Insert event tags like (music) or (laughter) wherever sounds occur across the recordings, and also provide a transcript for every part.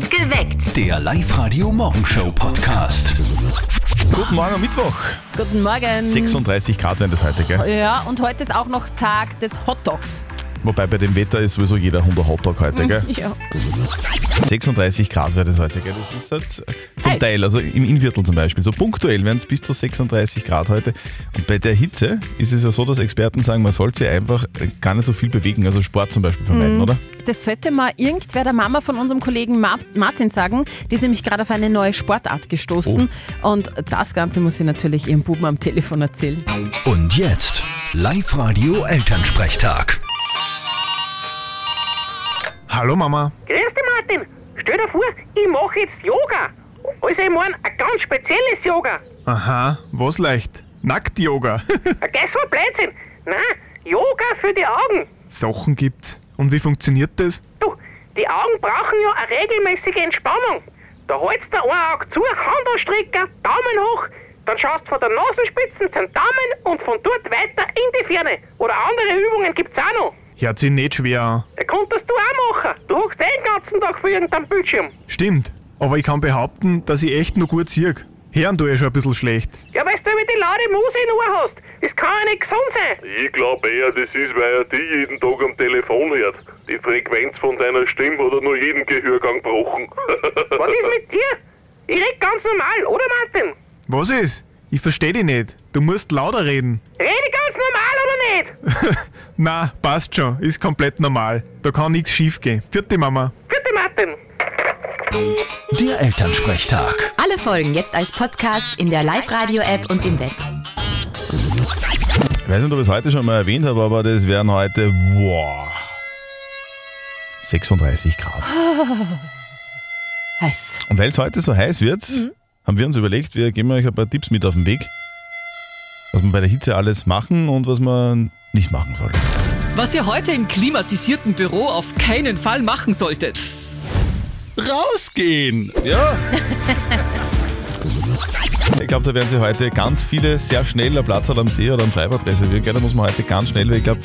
Geweckt. Der Live-Radio-Morgenshow-Podcast. Guten Morgen am Mittwoch. Guten Morgen. 36 Grad werden das heute, gell? Ja, und heute ist auch noch Tag des Hotdogs. Wobei bei dem Wetter ist sowieso jeder Hund ein Hotdog heute, gell? (laughs) Ja. 36 Grad wird es heute, gell? Das ist halt zum Heiß. Teil, also im Innviertel zum Beispiel. So punktuell werden es bis zu 36 Grad heute. Und bei der Hitze ist es ja so, dass Experten sagen, man sollte sich einfach gar nicht so viel bewegen, also Sport zum Beispiel vermeiden, oder? Das sollte mal irgendwer der Mama von unserem Kollegen Ma Martin sagen. Die ist nämlich gerade auf eine neue Sportart gestoßen. Und das Ganze muss sie natürlich ihrem Buben am Telefon erzählen. Und jetzt Live-Radio-Elternsprechtag. Hallo Mama. Grüß dich, Martin. Stell dir vor, ich mache jetzt Yoga. Also, ich meine, ein ganz spezielles Yoga. Aha, was leicht? Nackt-Yoga. (laughs) So ein Blödsinn. Nein, Yoga für die Augen. Sachen gibt's. Und wie funktioniert das? Du, die Augen brauchen ja eine regelmäßige Entspannung. Da hältst du ein Auge zu, Hand anstrecken, Daumen hoch, dann schaust von der Nasenspitze zum Daumen und von dort weiter in die Ferne. Oder andere Übungen gibt's auch noch. Hört sich nicht schwer an. Da konntest du auch machen. Du hockst eh den ganzen Tag vor irgendeinem Bildschirm. Stimmt. Aber ich kann behaupten, dass ich echt nur gut sehe. Hören tue ich schon ein bisschen schlecht. Ja, weil du immer die laute Muse in Ohr hast. Das kann ja nicht gesund sein. Ich glaube eher, das ist, weil er die jeden Tag am Telefon hört. Die Frequenz von deiner Stimme hat er nur jeden Gehörgang gebrochen. (laughs) Was ist mit dir? Ich red ganz normal, oder Martin? Was ist? Ich versteh dich nicht. Du musst lauter reden. Rede ich ganz normal oder nicht? (laughs) Na, passt schon. Ist komplett normal. Da kann nichts schief gehen. Vierte Mama. Bitte Martin. Der Elternsprechtag. Alle Folgen jetzt als Podcast in der Live-Radio-App und im Web. Ich weiß nicht, ob ich es heute schon mal erwähnt habe, aber das wären heute, wow, 36 Grad. (laughs) Heiß. Und weil es heute so heiß wird, haben wir uns überlegt, wir geben euch ein paar Tipps mit auf den Weg, was man bei der Hitze alles machen und was man nicht machen soll. Was ihr heute im klimatisierten Büro auf keinen Fall machen solltet. Rausgehen! Ja! (laughs) Ich glaube, da werden sich heute ganz viele sehr schnell ein Platz am See oder am Freibad reservieren. Gell? Da muss man heute ganz schnell, weil ich glaube,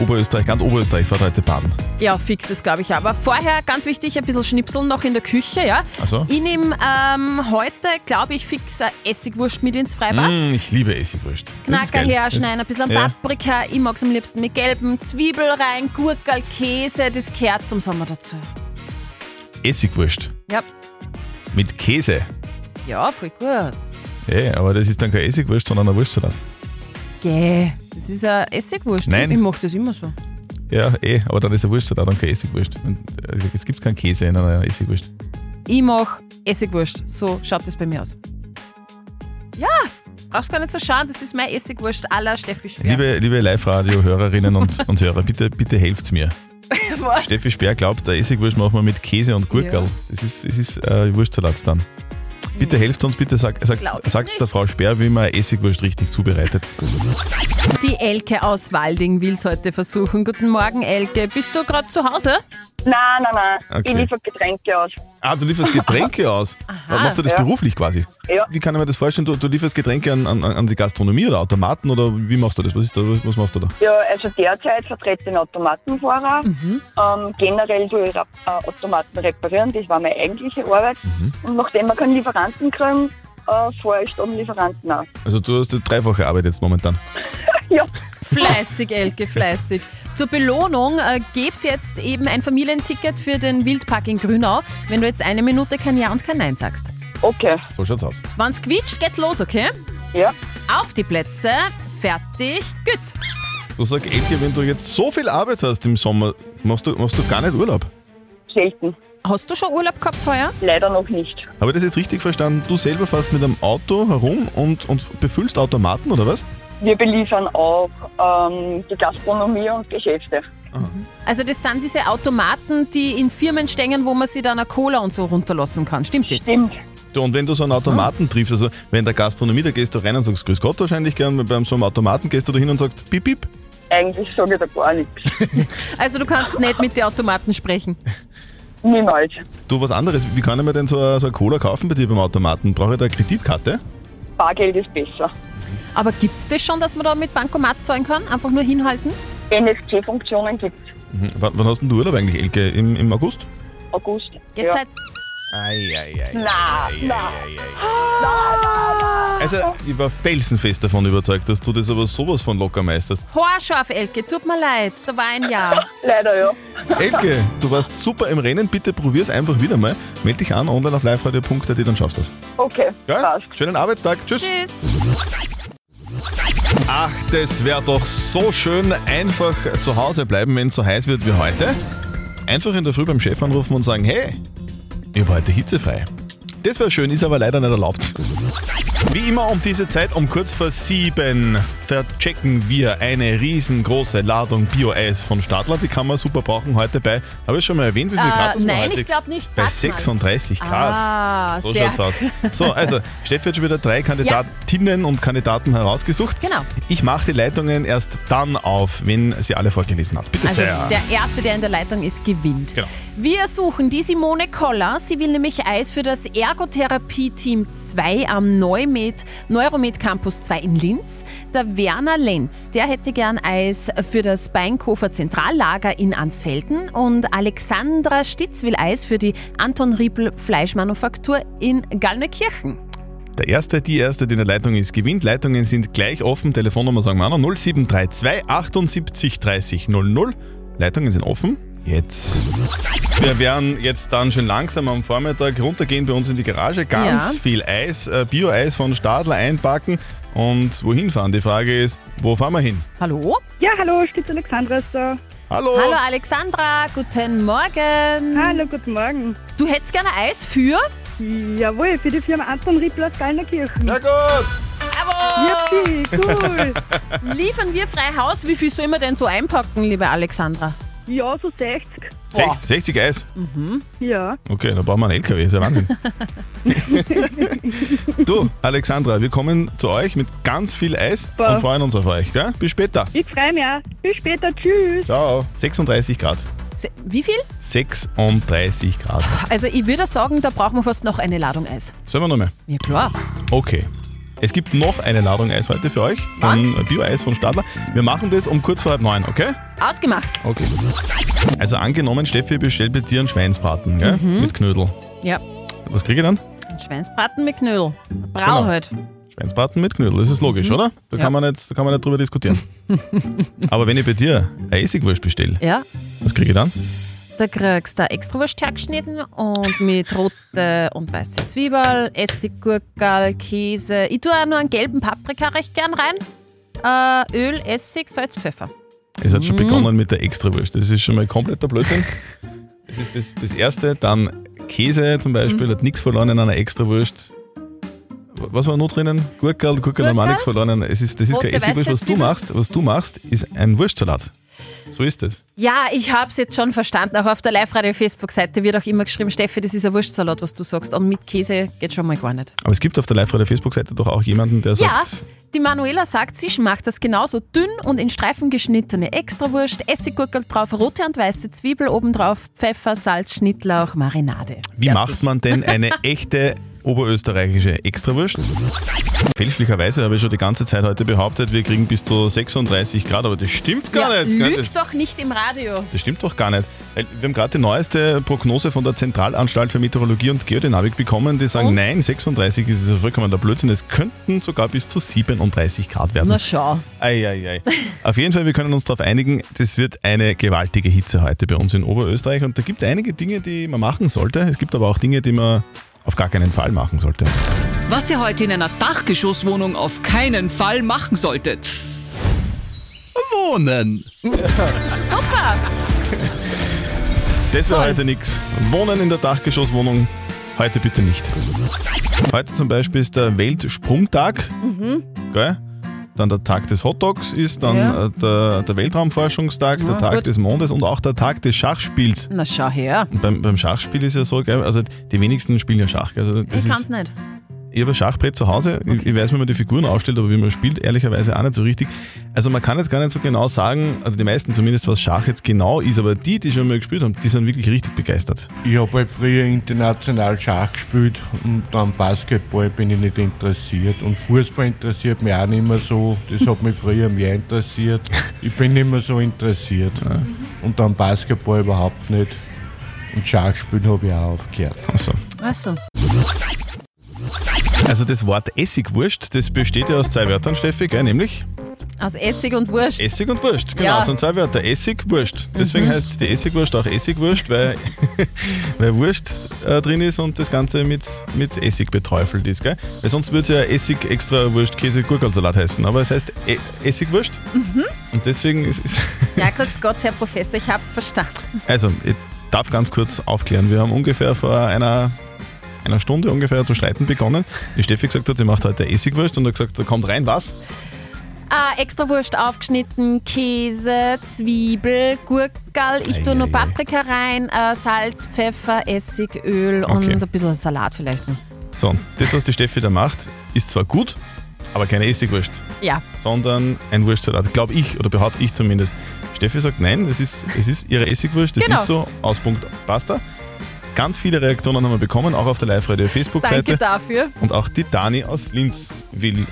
Oberösterreich, ganz Oberösterreich fährt heute baden. Ja, fix, das glaube ich. Aber vorher, ganz wichtig, ein bisschen Schnipseln noch in der Küche, ja. Ach so. Ich nehme ähm, heute, glaube ich, fix eine Essigwurst mit ins Freibad. Mm, ich liebe Essigwurst. Knacker geil. herschneiden, ein bisschen Ja. Paprika. Ich mag es am liebsten mit gelben Zwiebel rein, Gurkel, Käse, das gehört zum Sommer dazu. Essigwurst Ja, mit Käse. ja voll gut. Hey, aber das ist dann keine Essigwurst, sondern ein Wurstsalat. Gäh, das ist eine Essigwurst. Nein. Ich mache das immer so. Ja, eh, aber dann ist ein Wurstsalat und keine Essigwurst. Und, äh, Es gibt keinen Käse in einer Essigwurst. Ich mache Essigwurst. So schaut das bei mir aus. Ja, brauchst gar nicht so schauen, das ist meine Essigwurst à la Steffi Speer. Liebe, liebe Live-Radio-Hörerinnen und, und Hörer, bitte, bitte helft mir. (laughs) Steffi Speer glaubt, der Essigwurst machen wir mit Käse und Gurkel. Ja. Das ist, es ist äh, Wurstsalat dann. Bitte helft uns, bitte sag, sagt der Frau Speer, wie man Essigwurst richtig zubereitet. Die Elke aus Walding will es heute versuchen. Guten Morgen, Elke. Bist du gerade zu Hause? Nein, nein, nein. Okay. Ich liefere Getränke aus. Ah, du lieferst Getränke (laughs) aus. Machst du das Ja. beruflich quasi? Ja. Wie kann ich mir das vorstellen? Du, du lieferst Getränke an, an, an die Gastronomie oder Automaten oder wie machst du das? Was, ist da, was, machst du da? Ja, also derzeit vertrete ich einen Automatenfahrer. Ähm, generell tue ich äh, Automaten reparieren, das war meine eigentliche Arbeit. Und nachdem wir keinen Lieferanten kriegen, äh, fahre ich dann Lieferanten aus. Also du hast eine dreifache Arbeit jetzt momentan. (laughs) ja, Fleißig, Elke, fleißig. Zur Belohnung äh, gäb's jetzt eben ein Familienticket für den Wildpark in Grünau, wenn du jetzt eine Minute kein Ja und kein Nein sagst. okay. So schaut's aus. Wenn's quietscht, geht's los, okay? Ja. Auf die Plätze, fertig, gut. Du sag Elke, wenn du jetzt so viel Arbeit hast im Sommer, machst du, machst du gar nicht Urlaub. Selten. Hast du schon Urlaub gehabt heuer? Leider noch nicht. Habe ich das jetzt richtig verstanden? Du selber fährst mit einem Auto herum und, und befüllst Automaten oder was? Wir beliefern auch ähm, die Gastronomie und Geschäfte. Also das sind diese Automaten, die in Firmen stehen, wo man sich dann eine Cola und so runterlassen kann. Stimmt das? Stimmt. Du, und wenn du so einen Automaten triffst, also wenn in der Gastronomie, da gehst du rein und sagst Grüß Gott wahrscheinlich gern, beim so einem Automaten gehst du da hin und sagst Piep, piep. Eigentlich sage ich da gar nichts. (laughs) Also du kannst nicht mit den Automaten sprechen. Niemals. Du, was anderes, wie kann ich mir denn so eine, so eine Cola kaufen bei dir beim Automaten? Brauche ich da eine Kreditkarte? Bargeld ist besser. Aber gibt's das schon, dass man da mit Bankomat zahlen kann? Einfach nur hinhalten? NFC-Funktionen gibt es. Mhm. Wann, wann hast denn du Urlaub eigentlich, Elke? Im, im August? August. Gehst ja. halt Na, na. Also, ich war felsenfest davon überzeugt, dass du das aber sowas von locker meisterst. Haarscharf, Elke, tut mir leid, da war ein Jahr. (laughs) Leider ja. Elke, du warst super im Rennen. Bitte probier's einfach wieder mal. Meld dich an online auf liveradio.at, dann schaffst du das. Okay, Ja? passt. Schönen Arbeitstag. Tschüss. Tschüss. Ach, das wäre doch so schön, einfach zu Hause bleiben, wenn es so heiß wird wie heute. Einfach in der Früh beim Chef anrufen und sagen, hey, ich habe heute hitzefrei. Das wäre schön, ist aber leider nicht erlaubt. Wie immer um diese Zeit, um kurz vor sieben, verchecken wir eine riesengroße Ladung Bio-Eis von Stadler. Die kann man super brauchen heute bei, habe ich schon mal erwähnt, wie viel Grad Äh, das war nein, ich glaube nicht. Bei Sag mal. 36 Grad. Ah, So schaut's aus. So, also, Steffi hat schon wieder drei Kandidatinnen und Kandidaten herausgesucht. Genau. Ich mache die Leitungen erst dann auf, wenn sie alle vorgelesen hat. Bitte Also sehr. der Erste, der in der Leitung ist, gewinnt. Genau. Wir suchen die Simone Koller. Sie will nämlich Eis für das Ergotherapie-Team 2 am Neumed, Neuromed Campus 2 in Linz. Der Werner Lenz, der hätte gern Eis für das Beinkofer Zentrallager in Ansfelden. Und Alexandra Stitz will Eis für die Anton Riepel Fleischmanufaktur in Gallneukirchen. Der Erste, die Erste, die in der Leitung ist, gewinnt. Leitungen sind gleich offen. Telefonnummer sagen wir noch 0732 78 30 00. Leitungen sind offen. Jetzt. Wir werden jetzt dann schon langsam am Vormittag runtergehen bei uns in die Garage. Ganz Ja. viel Eis, äh, Bio-Eis von Stadler einpacken. Und wohin fahren? Die Frage ist, wo fahren wir hin? Hallo? Ja, hallo, Stütz Alexandra ist da. Hallo! Hallo Alexandra, guten Morgen. Hallo, guten Morgen. Du hättest gerne Eis für? Jawohl, für die Firma Anton Rippler aus Gallnerkirchen. Sehr gut! Bravo! Yippie, cool. (laughs) Liefern wir frei Haus? Wie viel soll man denn so einpacken, liebe Alexandra? Ja, so 60. 60, 60 Eis. Ja. Okay, da brauchen wir einen LKW, ist ja Wahnsinn. (laughs) du, Alexandra, wir kommen zu euch mit ganz viel Eis Super. und freuen uns auf euch. Gell? Bis später. Ich freue mich auch. Bis später, tschüss. Ciao. 36 Grad. Se- Wie viel? 36 Grad. Also ich würde sagen, da brauchen wir fast noch eine Ladung Eis. Sollen wir nochmal? Ja klar. Okay. Es gibt noch eine Ladung Eis heute für euch von Bio-Eis von Stadler. Wir machen das um kurz vor halb neun, okay? Ausgemacht. Okay. Also angenommen, Steffi bestellt bei dir einen Schweinsbraten gell? mit Knödel. Ja. Was kriege ich dann? Ein Schweinsbraten mit Knödel. Brau Genau. halt. Schweinsbraten mit Knödel, das ist logisch, oder? Da, Ja. kann man nicht, da kann man nicht drüber diskutieren. (laughs) Aber wenn ich bei dir eine Essigwurst bestelle, Ja. was kriege ich dann? Da kriegst du Extrawurst hergeschnitten und mit rote und weiße Zwiebel, Essiggurkel, Käse. Ich tue auch nur einen gelben Paprika recht gern rein. Äh, Öl, Essig, Salz, Pfeffer. Es hat schon begonnen mit der Extrawurst. Das ist schon mal kompletter Blödsinn. (laughs) Das ist das, das Erste. Dann Käse zum Beispiel, Mhm. hat nichts verloren in einer Extrawurst. Was war noch drinnen? Gurkel, Gurkel haben auch nichts verloren. Es ist, das ist Rote, keine Essigwurst. Was du machst, was du machst, ist ein Wurstsalat. So ist es. Ja, ich habe es jetzt schon verstanden. Auch auf der Live-Radio-Facebook-Seite wird auch immer geschrieben, Steffi, das ist ein Wurstsalat, was du sagst. Und mit Käse geht schon mal gar nicht. Aber es gibt auf der Live-Radio-Facebook-Seite doch auch jemanden, der Ja, sagt, die Manuela sagt, sie macht das genauso dünn und in Streifen geschnittene Extrawurst, Essiggurkel drauf, rote und weiße Zwiebel obendrauf, Pfeffer, Salz, Schnittlauch, Marinade. Wie Fertig. macht man denn eine echte oberösterreichische Extrawurst? Fälschlicherweise habe ich schon die ganze Zeit heute behauptet, wir kriegen bis zu 36 Grad, aber das stimmt gar ja, nicht. gell? Das, Lügt doch nicht im Radio. das stimmt doch gar nicht. Wir haben gerade die neueste Prognose von der Zentralanstalt für Meteorologie und Geodynamik bekommen, die sagen, Und? nein, 36 ist es vollkommen der Blödsinn. Es könnten sogar bis zu 37 Grad werden. Na schau. Eieiei. (laughs) Auf jeden Fall, wir können uns darauf einigen, das wird eine gewaltige Hitze heute bei uns in Oberösterreich und da gibt es einige Dinge, die man machen sollte. Es gibt aber auch Dinge, die man auf gar keinen Fall machen sollte. Was ihr heute in einer Dachgeschosswohnung auf keinen Fall machen solltet. Wohnen. (laughs) Super. Das Toll. heute nichts. Wohnen in der Dachgeschosswohnung, heute bitte nicht. Heute zum Beispiel ist der Weltsprungtag. Gell? Dann der Tag des Hotdogs ist, dann Ja. äh, der, der Weltraumforschungstag, der Ja, Tag gut. des Mondes und auch der Tag des Schachspiels. Na schau her. Und beim, beim Schachspiel ist ja so, gell, also die wenigsten spielen ja Schach. Also das Ich ist, kann's nicht. Ich habe ein Schachbrett zu Hause. Ich, ich weiß, wie man die Figuren aufstellt, aber wie man spielt, ehrlicherweise auch nicht so richtig. Also man kann jetzt gar nicht so genau sagen, also die meisten zumindest, was Schach jetzt genau ist, aber die, die schon mal gespielt haben, die sind wirklich richtig begeistert. Ich habe halt früher international Schach gespielt und dann Basketball bin ich nicht interessiert. Und Fußball interessiert mich auch nicht mehr so. Das hat mich früher mehr interessiert. Ich bin nicht mehr so interessiert. Und dann Basketball überhaupt nicht. Und Schach spielen habe ich auch aufgehört. Achso. Achso. Also das Wort Essigwurst, das besteht ja aus zwei Wörtern, Steffi, gell? nämlich Aus Essig und Wurst. Essig und Wurst. Genau, Ja. das sind zwei Wörter. Essig, Wurst. Deswegen Mhm. heißt die Essigwurst auch Essigwurst, weil, (laughs) weil Wurst äh, drin ist und das Ganze mit, mit Essig beträufelt ist. Gell? Weil sonst würde es ja Essig, extra Wurst, Käse, Gurkensalat heißen. Aber es heißt e Essigwurst Mhm. und deswegen ist es. (laughs) Ja, grüß Gott, Herr Professor, ich hab's verstanden. Also, ich darf ganz kurz aufklären. Wir haben ungefähr vor einer, einer Stunde ungefähr zu streiten begonnen. Die Steffi gesagt hat, sie macht heute Essigwurst und hat gesagt, da kommt rein was? Äh, extra Wurst aufgeschnitten, Käse, Zwiebel, Gurkel, ich tue noch Paprika rein, äh, Salz, Pfeffer, Essig, Öl Okay. und ein bisschen Salat vielleicht noch. So, das, was die Steffi da macht, ist zwar gut, aber keine Essigwurst. Ja. sondern ein Wurstsalat, glaube ich, oder behaupte ich zumindest. Steffi sagt, nein, das ist, es ist ihre Essigwurst, das Genau. ist so, Auspunkt, basta. Ganz viele Reaktionen haben wir bekommen, auch auf der Live-Radio Danke Facebook-Seite. dafür. Und auch die Dani aus Linz will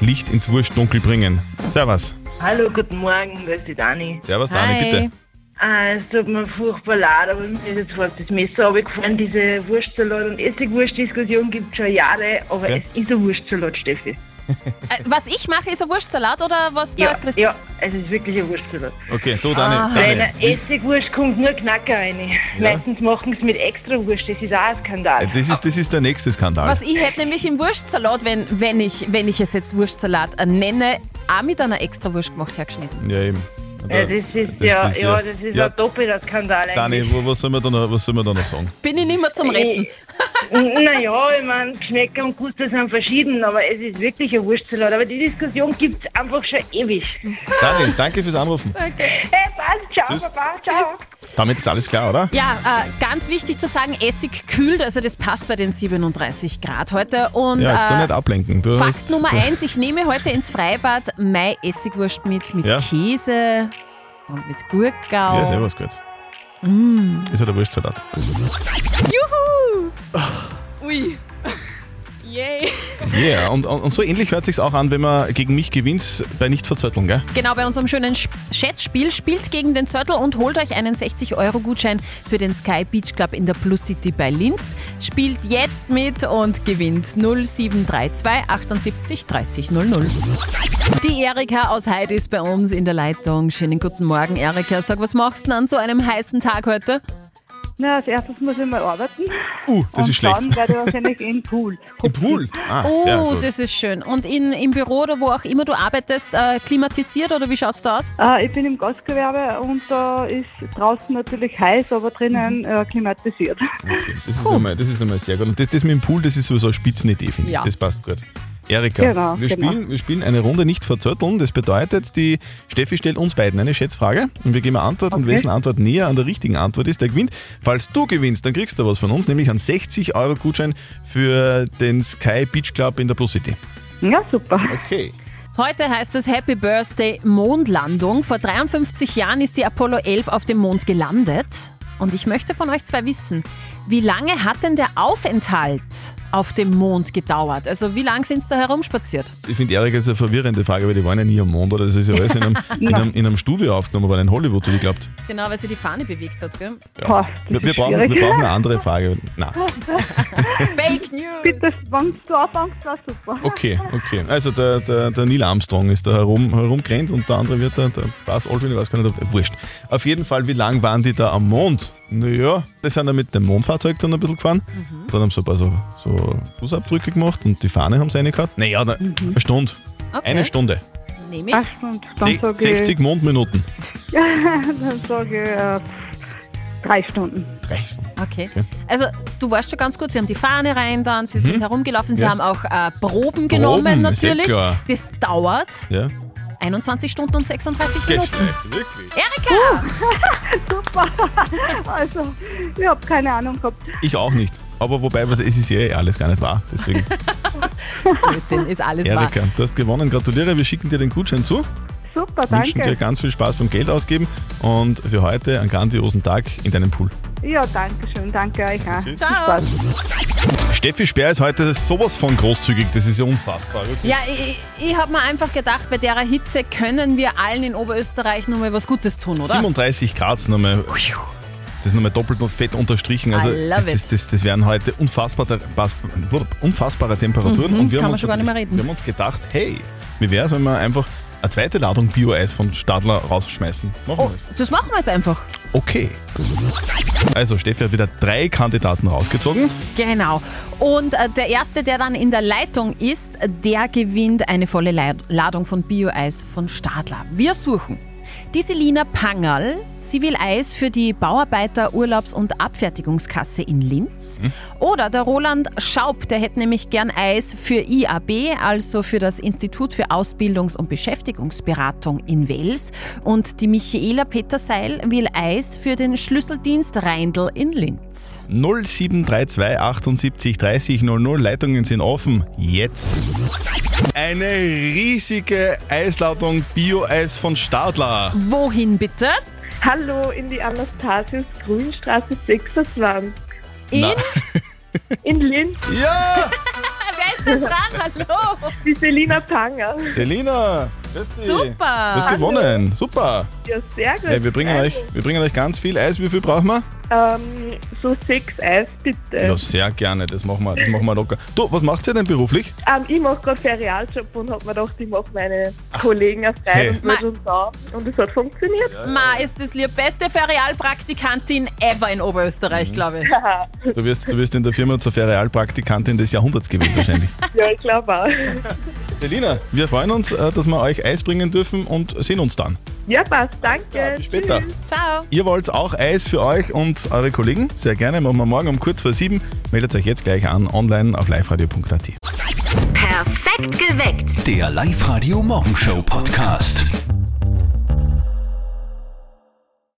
Licht ins Wurstdunkel bringen. Servus. Hallo, guten Morgen, da ist die Dani. Servus, Dani, bitte. Ah, es tut mir furchtbar leid, aber mir ist jetzt fast das Messer runtergefallen. Diese Wurstsalat- und Essigwurst-Diskussion gibt es schon Jahre, aber Ja. es ist ein Wurstsalat, Steffi. Äh, was ich mache, ist ein Wurstsalat oder was der Ja, Christ ja, es ist wirklich ein Wurstsalat. Okay, du, Dani. Ah. Bei einer Essigwurst kommt nur Knacker rein. Meistens machen sie mit extra Wurst, das ist auch ein Skandal. das ist, das ist der nächste Skandal. Was ich hätte nämlich im Wurstsalat, wenn, wenn, ich, wenn ich es jetzt Wurstsalat äh, nenne, auch mit einer extra Wurst gemacht hergeschnitten. Ja, eben. Ja, das ist, ja, ja, das ist ja, ein doppelter Skandal Dani, eigentlich. was soll man da noch, was soll man da noch sagen? Bin ich nicht mehr zum Retten. Naja, ich meine, Geschmäcker und Guster sind verschieden, aber es ist wirklich ein Wurstsalat. Aber die Diskussion gibt es einfach schon ewig. Dani, danke fürs Anrufen. Hey, passt, ciao, Tschüss. Papa, ciao. Damit ist alles klar, oder? Ja, äh, ganz wichtig zu sagen, Essig kühlt, also das passt bei den 37 Grad heute. Und Ja, jetzt du äh, nicht ablenken. Du Fakt hast, Nummer du, eins, ich nehme heute ins Freibad Mai Essigwurst mit, mit Ja. Käse und mit Gurkel. Ja, servus, gut. Mm. Ist ja der Wurstsalat. Juhu! Ui. (laughs) Yay. Yeah, und, und, und so ähnlich hört sich's auch an, wenn man gegen mich gewinnt bei nicht verzötteln, gell? Genau, bei unserem schönen Sch- Schätzspiel spielt gegen den Zörtel und holt euch einen 60-Euro-Gutschein für den Sky Beach Club in der Plus City bei Linz. Spielt jetzt mit und gewinnt 0732 78 30 00. Die Erika aus Heide ist bei uns in der Leitung. Schönen guten Morgen, Erika. Sag, was machst du denn an so einem heißen Tag heute? Na, als erstes muss ich mal arbeiten. Uh, das und ist schlecht. Dann werde ich wahrscheinlich in den Pool. (laughs) Im Pool? Ah, sehr oh, gut. das ist schön. Und in, im Büro oder wo auch immer du arbeitest, äh, klimatisiert oder wie schaut's da aus? Äh, ich bin im Gastgewerbe und da ist draußen natürlich heiß, aber drinnen äh, klimatisiert. Das ist, einmal, das ist einmal sehr gut. Und das, das mit dem Pool, das ist sowieso eine Spitzenidee, finde ich. Ja. Das passt gut. Erika, Genau, wir, genau. Spielen, wir spielen eine Runde nicht verzötteln. Das bedeutet, die Steffi stellt uns beiden eine Schätzfrage und wir geben eine Antwort und Okay. wessen Antwort näher an der richtigen Antwort ist, der gewinnt. Falls du gewinnst, dann kriegst du was von uns, nämlich einen 60-Euro-Gutschein für den Sky Beach Club in der Plus City. Ja, super. Okay. Heute heißt es Happy Birthday Mondlandung. Vor 53 Jahren ist die Apollo 11 auf dem Mond gelandet. Und ich möchte von euch zwei wissen, wie lange hat denn der Aufenthalt auf dem Mond gedauert? Also wie lange sind sie da herumspaziert? Ich finde, Erika, das ist eine verwirrende Frage, weil die waren ja nie am Mond, oder? Das ist ja alles in einem, (laughs) in einem, in einem Studio aufgenommen worden, in Hollywood, wie glaubt. Genau, weil sie die Fahne bewegt hat, gell? Ja. wir, wir, brauchen, wir brauchen eine andere Frage. Na, (laughs) Fake News! Bitte, wenn du anfängst, war super. okay, okay. Also der, der, der Neil Armstrong ist da herum, herumgerannt und der andere wird da, der Buzz Aldrin, ich weiß gar nicht, ob, wurscht. Auf jeden Fall, wie lang waren die da am Mond? Naja, die sind dann mit dem Mondfahrzeug dann ein bisschen gefahren. Dann haben sie ein paar so, so Fußabdrücke gemacht und die Fahne haben sie reingehauen. Naja, na, eine Stunde. Okay. Eine Stunde. Nehme ich. Ach, dann sage 60 Mondminuten. ich, (laughs) dann sage ich äh, drei Stunden. Drei Stunden. Okay. Okay. Also du warst schon ganz gut, sie haben die Fahne rein dann, sie sind Mhm. herumgelaufen, sie Ja. haben auch äh, Proben genommen ist eh natürlich. klar. Das dauert Ja. 21 Stunden und 36 Geht Minuten. wirklich. Erika! (laughs) super. (laughs) Also, ich habe keine Ahnung gehabt. Ich auch nicht. Aber wobei, was, es ist ja eh alles gar nicht wahr. Deswegen, (laughs) Blödsinn, ist alles wahr. Erika, du hast gewonnen. Gratuliere, wir schicken dir den Gutschein zu. Super, Wünschen dir danke. ganz viel Spaß beim Geld ausgeben und für heute einen grandiosen Tag in deinem Pool. Ja, danke schön. Danke euch auch. Tschüss. Ciao. Steffi Speer ist heute sowas von großzügig, das ist ja unfassbar. wirklich. Ja, ich, ich habe mir einfach gedacht, bei der Hitze können wir allen in Oberösterreich nur mal was Gutes tun, oder? 37 Grad nochmal. Das ist nochmal doppelt und fett unterstrichen. Also das, das, das, das wären heute unfassbare, unfassbare Temperaturen. Mhm, und wir kann haben, man schon gar nicht mehr reden. wir haben uns gedacht, hey, wie wäre es, wenn wir einfach eine zweite Ladung Bio-Eis von Stadler rausschmeißen? Machen Oh, wir es. das machen wir jetzt einfach. Okay. Also Steffi hat wieder drei Kandidaten rausgezogen. Genau. Und äh, der Erste, der dann in der Leitung ist, der gewinnt eine volle Ladung von Bio-Eis von Stadler. Wir suchen die Selina Pangerl. Sie will Eis für die Bauarbeiter Urlaubs- und Abfertigungskasse in Linz. Oder der Roland Schaub, der hätte nämlich gern Eis für IAB, also für das Institut für Ausbildungs- und Beschäftigungsberatung in Wels. Und die Michaela Peterseil will Eis für den Schlüsseldienst Reindl in Linz. 0732 78 30 00. Leitungen sind offen. Jetzt. Eine riesige Eisladung Bio-Eis von Stadler. Wohin bitte? Hallo in die Anastasius Grünstraße 26. In? (laughs) In Linz. Ja! (laughs) Wer ist denn dran? Hallo! Die Selina Panger. Selina. Super. Du hast gewonnen. Super. Ja, sehr gut. Ja, wir, bringen euch, wir bringen euch ganz viel Eis. Wie viel brauchen wir? Ähm, so sechs Eis bitte. Ja, sehr gerne. Das machen wir, das machen wir locker. Du, was macht ihr denn beruflich? Ähm, ich mache gerade Ferialjob und habe mir gedacht, ich mache meine Kollegen auf frei Hey. und würde uns da. Und es hat funktioniert. Ma, ist das die beste Ferialpraktikantin ever in Oberösterreich, glaube ich. (laughs) Du wirst, du wirst in der Firma zur Ferialpraktikantin des Jahrhunderts gewählt wahrscheinlich. ja, ich glaube auch. (laughs) Selina, wir freuen uns, äh, dass wir euch Eis bringen dürfen und sehen uns dann. Ja, passt. Danke. Bis später. Ciao. Ihr wollt auch Eis für euch und eure Kollegen? Sehr gerne, machen wir morgen um kurz vor sieben. Meldet euch jetzt gleich an, online auf liveradio.at. Perfekt geweckt. Der Live-Radio Morgenshow Podcast.